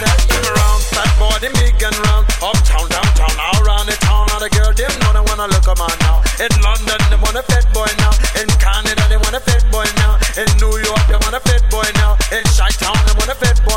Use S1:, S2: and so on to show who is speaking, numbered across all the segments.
S1: that him around. Fat boy, them big and round. Uptown, downtown, all around the town. All the girl, them know they wanna look a now. In London, they want a fat boy now. In Canada, they want a fat boy now. In New York, they want a fat boy now. In Chi-Town, they want a fat boy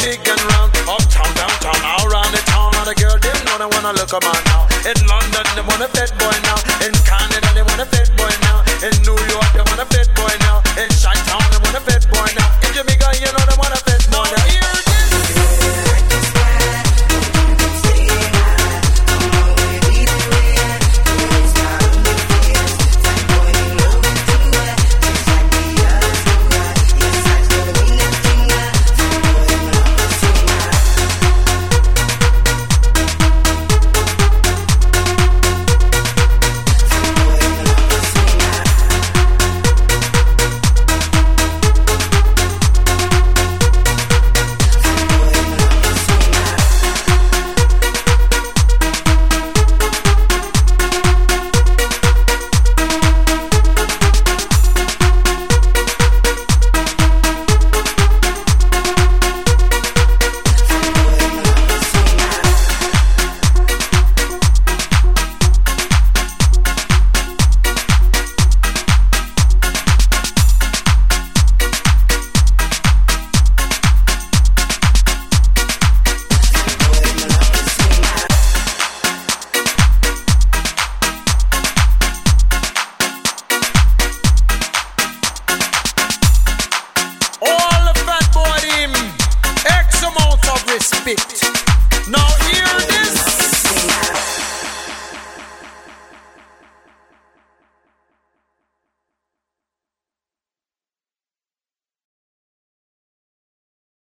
S1: big and round. Uptown, downtown, all round the town. All the girls them know they wanna look a man now. In London, they wanna fat boy now. In Canada,